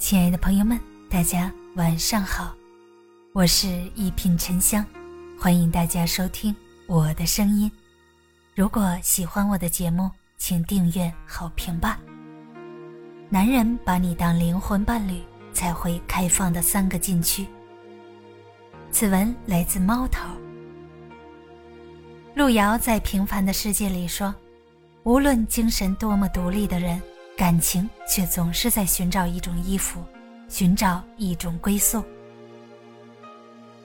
亲爱的朋友们，大家晚上好，我是一品沉香，欢迎大家收听我的声音。如果喜欢我的节目，请订阅、好评吧。男人把你当灵魂伴侣，才会开放的三个禁区。此文来自猫头。路遥在《平凡的世界》里说：“无论精神多么独立的人。”感情却总是在寻找一种依附，寻找一种归宿。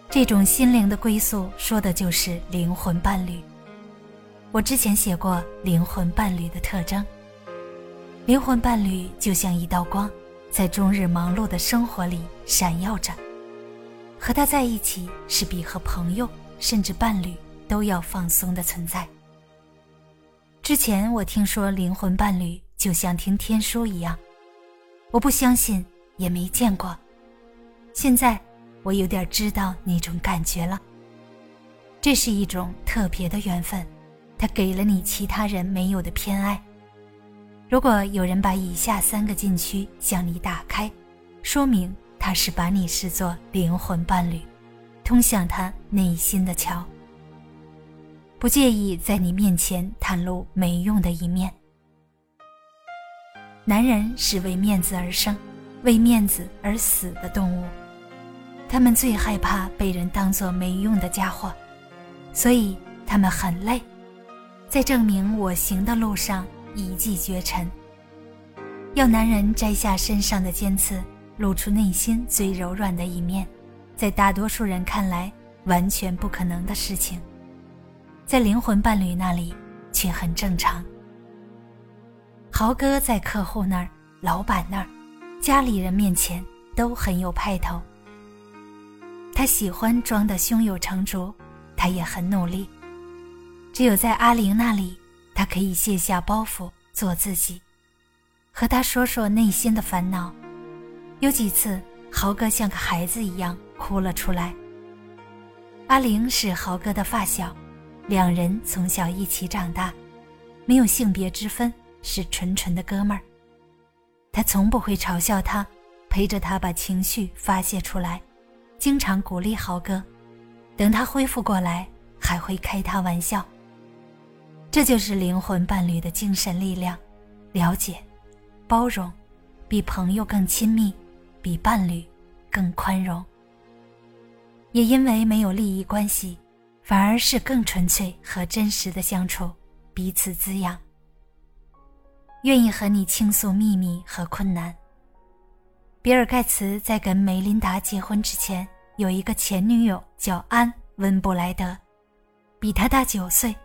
这种心灵的归宿，说的就是灵魂伴侣。我之前写过灵魂伴侣的特征。灵魂伴侣就像一道光，在终日忙碌的生活里闪耀着。和他在一起，是比和朋友甚至伴侣都要放松的存在。之前我听说灵魂伴侣。就像听天书一样，我不相信，也没见过。现在我有点知道那种感觉了。这是一种特别的缘分，它给了你其他人没有的偏爱。如果有人把以下三个禁区向你打开，说明他是把你视作灵魂伴侣，通向他内心的桥。不介意在你面前袒露没用的一面。男人是为面子而生，为面子而死的动物。他们最害怕被人当作没用的家伙，所以他们很累，在证明我行的路上一骑绝尘。要男人摘下身上的尖刺，露出内心最柔软的一面，在大多数人看来完全不可能的事情，在灵魂伴侣那里却很正常。豪哥在客户那儿、老板那儿、家里人面前都很有派头。他喜欢装的胸有成竹，他也很努力。只有在阿玲那里，他可以卸下包袱，做自己，和他说说内心的烦恼。有几次，豪哥像个孩子一样哭了出来。阿玲是豪哥的发小，两人从小一起长大，没有性别之分。是纯纯的哥们儿，他从不会嘲笑他，陪着他把情绪发泄出来，经常鼓励豪哥，等他恢复过来还会开他玩笑。这就是灵魂伴侣的精神力量，了解、包容，比朋友更亲密，比伴侣更宽容。也因为没有利益关系，反而是更纯粹和真实的相处，彼此滋养。愿意和你倾诉秘密和困难。比尔·盖茨在跟梅琳达结婚之前，有一个前女友叫安·温布莱德，比他大九岁，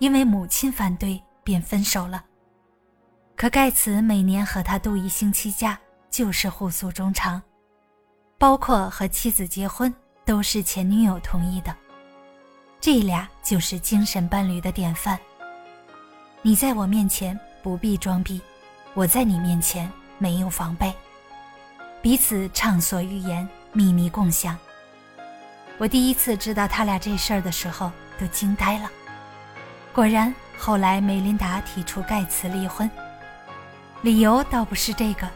因为母亲反对便分手了。可盖茨每年和他度一星期假，就是互诉衷肠，包括和妻子结婚都是前女友同意的。这俩就是精神伴侣的典范。你在我面前。不必装逼，我在你面前没有防备，彼此畅所欲言，秘密共享。我第一次知道他俩这事儿的时候，都惊呆了。果然，后来梅琳达提出盖茨离婚，理由倒不是这个，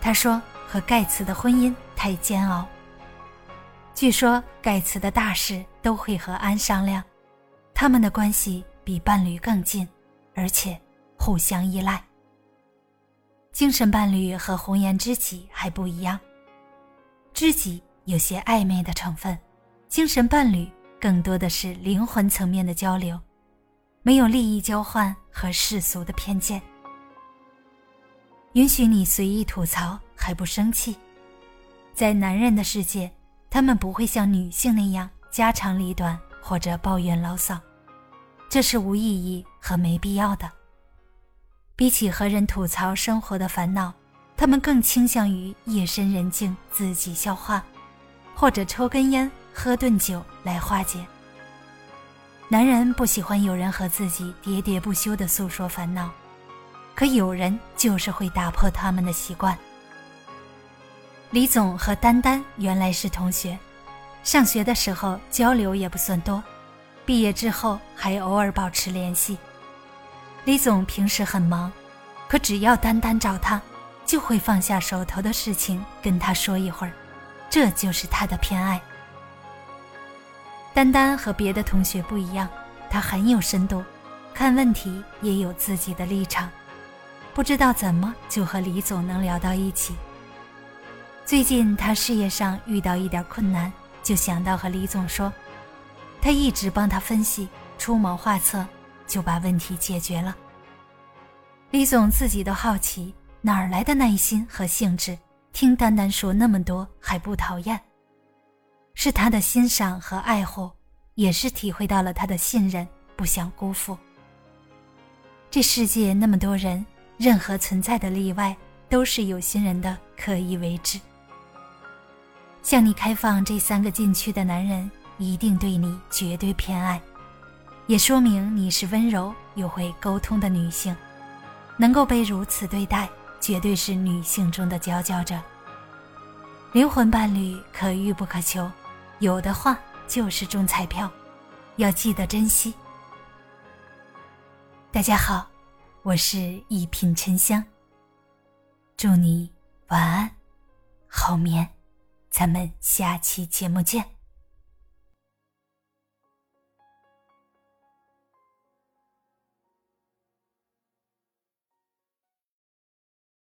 她说和盖茨的婚姻太煎熬。据说盖茨的大事都会和安商量，他们的关系比伴侣更近，而且。互相依赖。精神伴侣和红颜知己还不一样，知己有些暧昧的成分，精神伴侣更多的是灵魂层面的交流，没有利益交换和世俗的偏见，允许你随意吐槽还不生气。在男人的世界，他们不会像女性那样家长里短或者抱怨牢骚，这是无意义和没必要的。比起和人吐槽生活的烦恼，他们更倾向于夜深人静自己消化，或者抽根烟、喝顿酒来化解。男人不喜欢有人和自己喋喋不休地诉说烦恼，可有人就是会打破他们的习惯。李总和丹丹原来是同学，上学的时候交流也不算多，毕业之后还偶尔保持联系。李总平时很忙，可只要丹丹找他，就会放下手头的事情跟他说一会儿，这就是他的偏爱。丹丹和别的同学不一样，她很有深度，看问题也有自己的立场，不知道怎么就和李总能聊到一起。最近他事业上遇到一点困难，就想到和李总说，他一直帮他分析，出谋划策，就把问题解决了。李总自己都好奇。哪儿来的耐心和兴致？听丹丹说那么多还不讨厌？是他的欣赏和爱护，也是体会到了他的信任，不想辜负。这世界那么多人，任何存在的例外都是有心人的刻意为之。向你开放这三个禁区的男人，一定对你绝对偏爱，也说明你是温柔又会沟通的女性，能够被如此对待。绝对是女性中的佼佼者。灵魂伴侣可遇不可求，有的话就是中彩票，要记得珍惜。大家好，我是一品沉香。祝你晚安，好眠，咱们下期节目见。